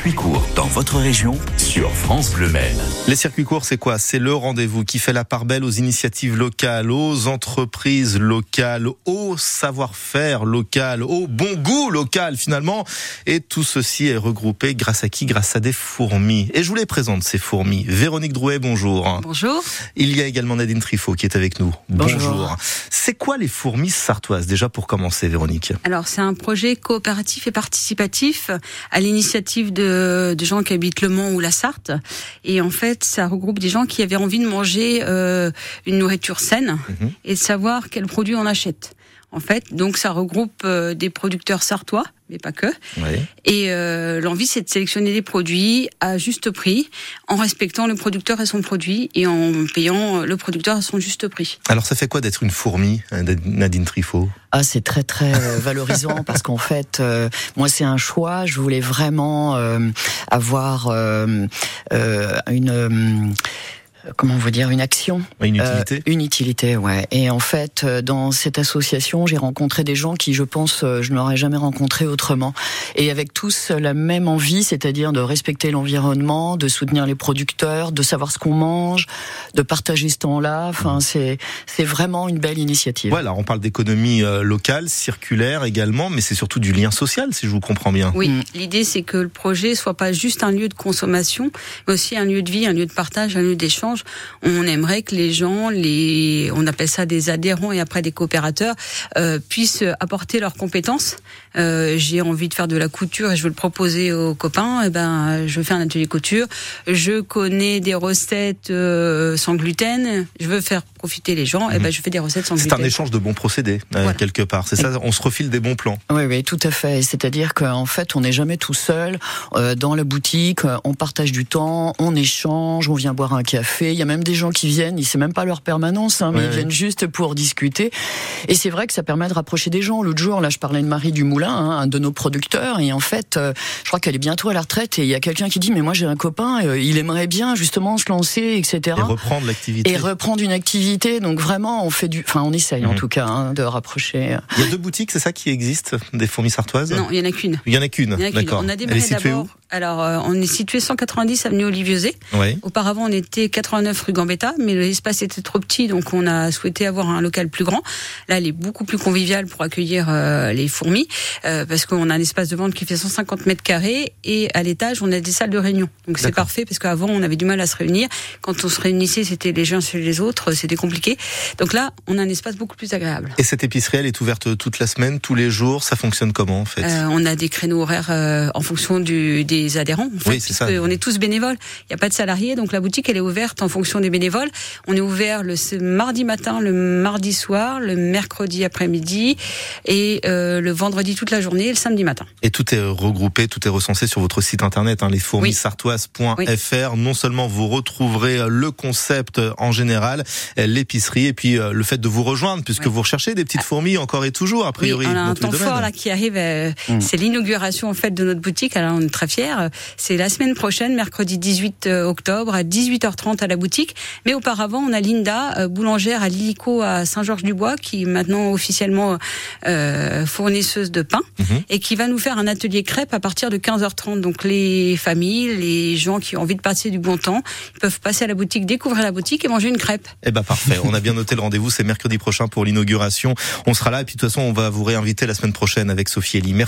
circuits courts dans votre région sur France Bleu Maine. Les circuits courts, c'est quoi? C'est le rendez-vous qui fait la part belle aux initiatives locales, aux entreprises locales, au savoir-faire local, au bon goût local finalement. Et tout ceci est regroupé grâce à qui? Grâce à des fourmis. Et je vous les présente ces fourmis. Véronique Drouet, bonjour. Bonjour. Il y a également Nadine Trifot qui est avec nous. Bonjour. C'est quoi les fourmis sartoises? Déjà pour commencer, Véronique Alors c'est un projet coopératif et participatif à l'initiative de, de, gens qui habitent Le Mans ou la Sarthe. Et en fait, ça regroupe des gens qui avaient envie de manger euh, une nourriture saine Mhm. et de savoir quels produits on achète. En fait, donc ça regroupe euh, des producteurs sartois, mais pas que. Oui. Et euh, l'envie, c'est de sélectionner des produits à juste prix, en respectant le producteur et son produit, et en payant le producteur à son juste prix. Alors ça fait quoi d'être une fourmi, hein, Nadine Trifot Ah, c'est très très euh, valorisant parce qu'en fait, euh, moi c'est un choix. Je voulais vraiment euh, avoir euh, euh, une euh, comment vous dire une action, Une utilité. Euh, une utilité, ouais. Et en fait, euh, dans cette association, j'ai rencontré des gens qui, je pense, euh, je n'aurais jamais rencontré autrement, et avec tous la même envie, c'est-à-dire de respecter l'environnement, de soutenir les producteurs, de savoir ce qu'on mange, de partager ce temps-là. Enfin, c'est c'est vraiment une belle initiative. Voilà, on parle d'économie euh, locale, circulaire également, mais c'est surtout du lien social, si je vous comprends bien. Oui, Mm. l'idée c'est que le projet soit pas juste un lieu de consommation, mais aussi un lieu de vie, un lieu de partage, un lieu d'échange. On aimerait que les gens, les, on appelle ça des adhérents et après des coopérateurs, euh, puissent apporter leurs compétences. Euh, J'ai envie de faire de la couture et je veux le proposer aux copains. Et ben, je fais un atelier couture. Je connais des recettes euh, sans gluten. Je veux faire profiter les gens. Et ben, je fais des recettes sans C'est un échange de bons procédés, euh, Voilà. quelque part. C'est ça, on se refile des bons plans. Oui, oui, tout à fait. C'est-à-dire qu'en fait, on n'est jamais tout seul euh, dans la boutique. euh, On partage du temps, on échange, on vient boire un café. Il y a même des gens qui viennent, ils c'est même pas leur permanence, hein, mais Ouais, ils ouais. viennent juste pour discuter. Et c'est vrai que ça permet de rapprocher des gens. L'autre jour, là, je parlais de Marie Dumoulin, hein, un de nos producteurs, et en fait, euh, je crois qu'elle est bientôt à la retraite. Et il y a quelqu'un qui dit, mais moi j'ai un copain, euh, il aimerait bien justement se lancer, etc. Et reprendre l'activité. Et reprendre une activité. Donc vraiment, on fait du, enfin, on essaye en Mhm. tout cas hein, de rapprocher. euh, Il y a deux boutiques, c'est ça qui existe, des fourmis sartoises? Non, il y en a qu'une. Il y en a qu'une, d'accord. On a Elle est démarré située d'abord. Alors, euh, on est situé 190 avenue Olivier Oui. Auparavant, on était 89 rue Gambetta, mais l'espace était trop petit, donc on a souhaité avoir un local plus grand. Là, elle est beaucoup plus conviviale pour accueillir euh, les fourmis, euh, parce qu'on a un espace de vente qui fait 150 mètres carrés, et à l'étage, on a des salles de réunion. Donc c'est parfait, parce qu'avant, on avait du mal à se réunir. Quand on se réunissait, c'était les uns sur les autres, c'était compliqué. Donc là, on a un espace beaucoup plus agréable. Et cette épicerie, elle est ouverte toute la semaine, tous les jours. Ça fonctionne comment, en fait? Euh, on a des créneaux horaires euh, en fonction du, des adhérents. En fait, Oui, c'est ça. On est tous bénévoles. Il n'y a pas de salariés, donc la boutique elle est ouverte en fonction des bénévoles. On est ouvert le mardi matin, le mardi soir, le mercredi après-midi et euh, le vendredi toute la journée et le samedi matin. Et tout est regroupé, tout est recensé sur votre site internet, hein, lesfourmissartoises.fr. Non seulement vous retrouverez euh, le concept euh, en général, l'épicerie, et puis euh, le fait de vous rejoindre, puisque Oui. vous recherchez des petites fourmis encore et toujours, a priori. oui, on a un temps fort là qui arrive. euh, Mm. C'est l'inauguration en fait de notre boutique. Alors on est très fiers. C'est la semaine prochaine, mercredi 18 octobre à 18h30 à la boutique. Mais auparavant, on a Linda, euh, boulangère à Lilico à Saint-Georges-du-Bois, qui est maintenant officiellement euh, fournisseuse de pain Mhm. et qui va nous faire un atelier crêpes à partir de 15h30. Donc les familles, les gens qui ont envie de passer du bon temps, ils peuvent passer à la boutique, découvrir la boutique et manger une crêpe. Eh ben parfait, on a bien noté le rendez-vous, c'est mercredi prochain pour l'inauguration. On sera là et puis de toute façon on va vous réinviter la semaine prochaine avec Sophie Elie. Merci.